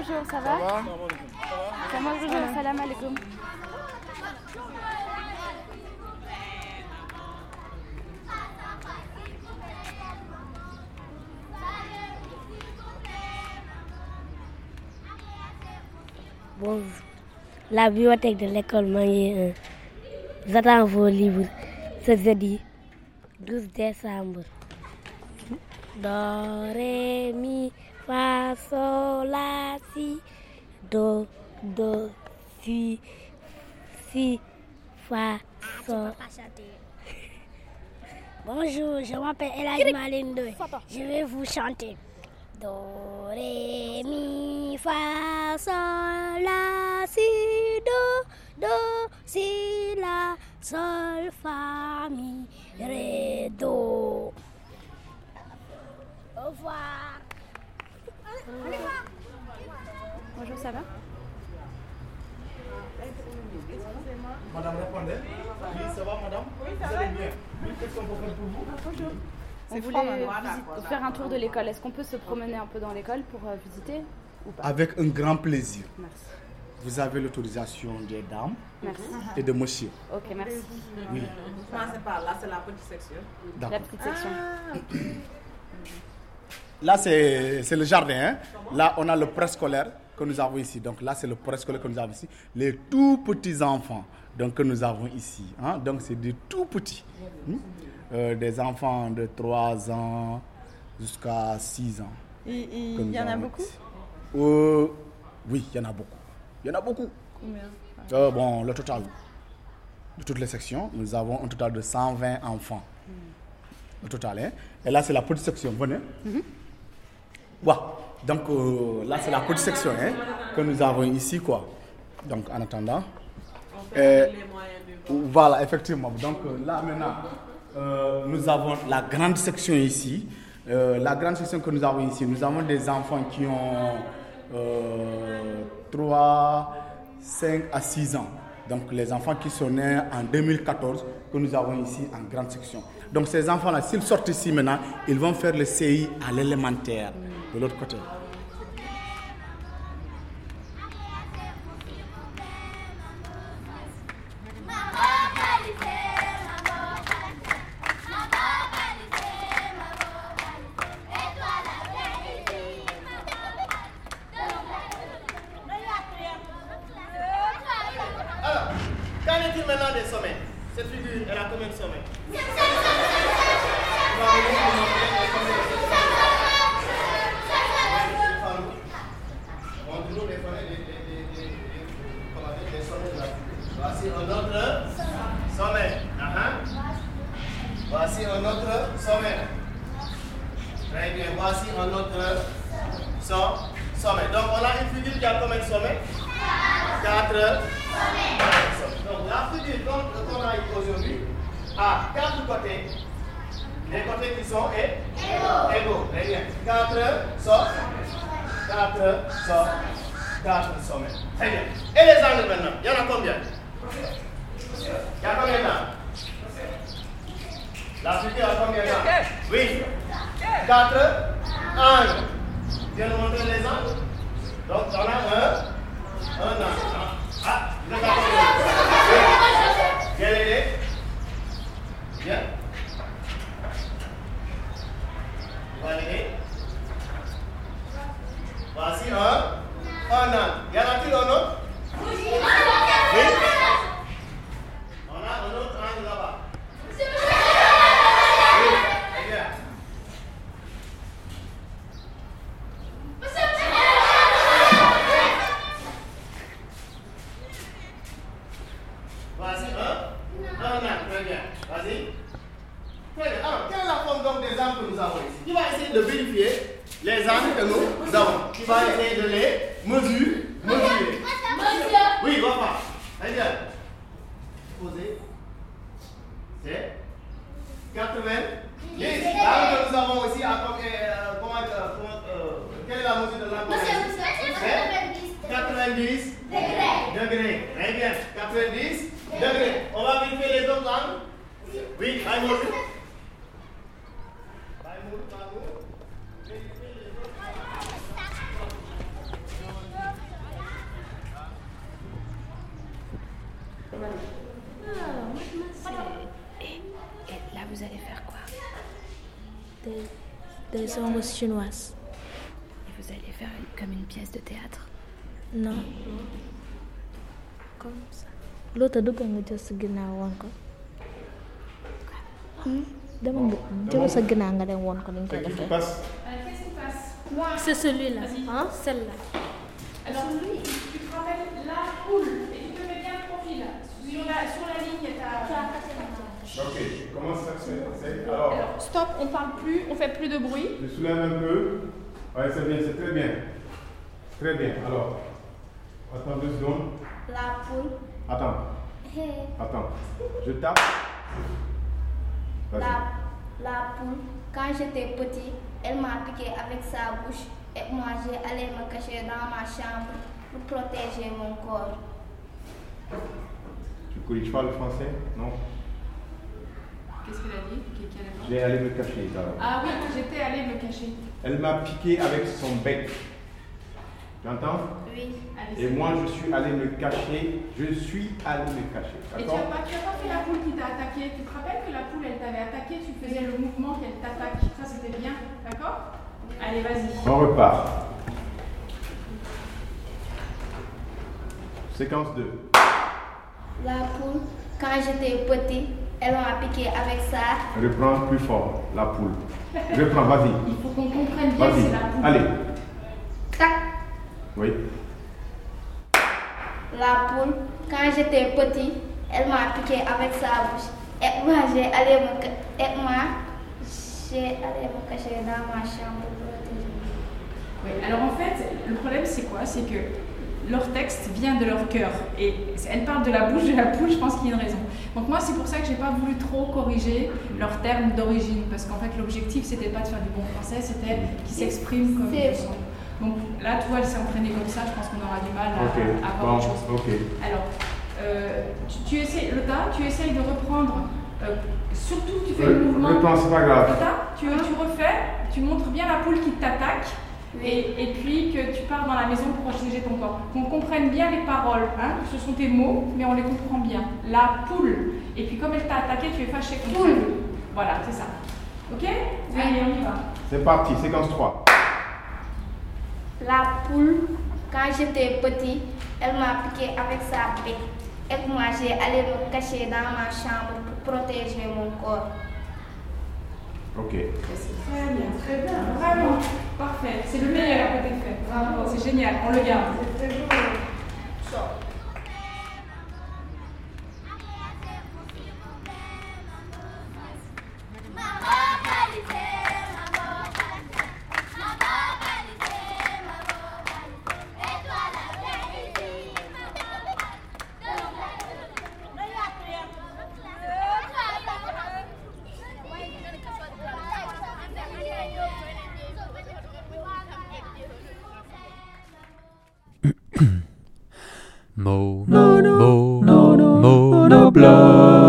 bonjour, ça va Sama bonjour, salam alaikum. Bonjour. La bibliothèque de l'école Manier 1. J'attends vos livres ce jeudi 12 décembre. Do, do, do, si, si, fa, sol. Bonjour, je m'appelle Elage Malindo. Je vais vous chanter. Do, ré, mi, fa, sol, la, si, do, do, si, la, sol, fa, mi, ré, do. Au revoir. Bonjour, ça va Madame répondez. Oui, ça va, madame Oui, ça va. bien. Oui, qu'est-ce qu'on peut faire pour vous On voulait visite- faire un tour de l'école. Est-ce qu'on peut se promener un peu dans l'école pour euh, visiter ou pas? Avec un grand plaisir. Merci. Vous avez l'autorisation des dames Merci. et de monsieur. Ok, merci. Oui, Commencez par là, c'est la petite section. La petite section. Là, c'est c'est le jardin. hein. Là, on a le préscolaire que nous avons ici. Donc là, c'est le préscolaire que nous avons ici. Les tout petits enfants donc, que nous avons ici. hein. Donc, c'est des tout petits. Hmm? Euh, des enfants de 3 ans jusqu'à 6 ans. Il, y en a beaucoup? Euh, Oui, il y en a beaucoup. Il y en a beaucoup. Combien? Euh, bon, le total de toutes les sections, nous avons un total de 120 enfants. Au total, hein. Et là, c'est la petite section. Venez. Ouais. Donc, euh, là, c'est la petite section hein, que nous avons ici, quoi. Donc, en attendant. Euh, voilà, effectivement. Donc, euh, là, maintenant, euh, nous avons la grande section ici. La grande section que nous avons ici, nous avons des enfants qui ont euh, 3, 5 à 6 ans. Donc, les enfants qui sont nés en 2014, que nous avons ici en grande section. Donc, ces enfants-là, s'ils sortent ici maintenant, ils vont faire le CI à l'élémentaire, de l'autre côté. Qu'en est-il maintenant des sommets? Cette figure, elle a combien de sommets? Voici un autre sommet. Ah. Voici un autre sommet. Très bien. Voici un autre so- sommet. Donc, on a une figure qui de Quatre donc la figure qu'on a aujourd'hui a quatre côtés. Les côtés qui sont égaux. Quatre sommets. Quatre sommets. Très bien. Et les angles maintenant Il y en a combien Il y a combien d'angles La figure a combien d'angles Oui. Quatre angles. Viens nous montrer les angles. Donc on a un, un angle. Ah, vous êtes d'accord Viens l'aider. Viens. On va l'aider. Voici un, un angle. Y en a-t-il un autre Oui. On a un autre angle là-bas. Oui, très bien. Voici un, un angle. Très bien. Vas-y. Très bien. Alors, quelle est la forme donc des angles que nous avons de vérifier les angles que nous avons Qui va essayer de les mesurer Mesurer. Oui, va pas. Très bien. Posez. C'est 80. Les angles que nous avons aussi, à euh, comment, euh, comment, euh, quelle est la mesure de l'angle C'est 90 degrés. Très bien. 90 degrés. On va vérifier les autres angles. Oui, Maïmoul. Et, et là, vous allez faire quoi? Des, des ombres chinoises. Et vous allez faire une- comme une pièce de théâtre? Non. Comme ça. L'autre duka nga jël sa ginnaaw woon ko. Hmm? Dama nga jël sa ginnaaw nga dem woon ko ni ñu koy defee. Euh, passe? C'est celui-là. Hein? Celle-là. Alors lui, tu te rappelles la poule. Alors, Alors, stop, on parle plus, on fait plus de bruit. je soulève un peu. Ouais, c'est bien, c'est très bien. Très bien. Alors, attends deux secondes. La poule. Attends, attends. Je tape. La, la poule, quand j'étais petit, elle m'a piqué avec sa bouche et moi j'ai allé me cacher dans ma chambre pour protéger mon corps. Tu corriges pas le français? Non Qu'est-ce qu'elle a dit Qu'est- qu'elle a dit J'ai allé me cacher. alors. Ah oui, j'étais allée me cacher. Elle m'a piqué avec son bec. Tu entends Oui. Allez, Et moi, je suis allé me cacher. Je suis allé me cacher. Et tu n'as pas, tu as pas fait la poule qui t'a attaqué? Tu te rappelles que la poule, elle t'avait attaqué, tu faisais le mouvement qu'elle t'attaque. Ça, c'était bien. D'accord? Allez, vas-y. On repart. Séquence 2. La poule, quand j'étais petit, elle m'a piqué avec ça. Reprends plus fort la poule. Reprends, vas-y. Il faut qu'on comprenne bien c'est la poule. Allez. Tac. Oui. La poule, quand j'étais petit, elle m'a piqué avec sa bouche. Et moi, j'ai allé me, ca- et moi, j'ai allé me cacher dans ma chambre pour protéger. Oui, alors en fait, le problème c'est quoi? C'est que leur texte vient de leur cœur. Et elle parle de la bouche de la poule, je pense qu'il y a une raison. Donc moi, c'est pour ça que j'ai pas voulu trop corriger leurs termes d'origine. Parce qu'en fait, l'objectif, c'était pas de faire du bon français, c'était qu'ils s'expriment comme ils le sont. Donc là, tu vois, elle s'est entraînée comme ça, je pense qu'on aura du mal à, Ok. à voir Bon, autre chose. ok. Alors, euh, tu, tu essaies, Lotta, tu essayes de reprendre, euh, surtout tu fais Re- le mouvement. reprends, c'est pas grave. Lotta, tu, tu refais, tu montres bien la poule qui t'attaque. Et, et puis que tu pars dans la maison pour protéger ton corps. Qu'on comprenne bien les paroles. Hein Ce sont tes mots, mais on les comprend bien. La poule. Et puis comme elle t'a attaqué, tu es fâché contre elle. Voilà, c'est ça. Ok? Allez, on y va. C'est parti, séquence 3. La poule, quand j'étais petit, elle m'a piqué avec sa bec. Et moi, j'ai allé me cacher dans ma chambre pour protéger mon corps. Ok. Très bien, très bien. Vraiment, parfait. C'est le meilleur à côté fait. Bravo, c'est génial. On le garde. Mo, no, no, mo, no, no, mo, no, no,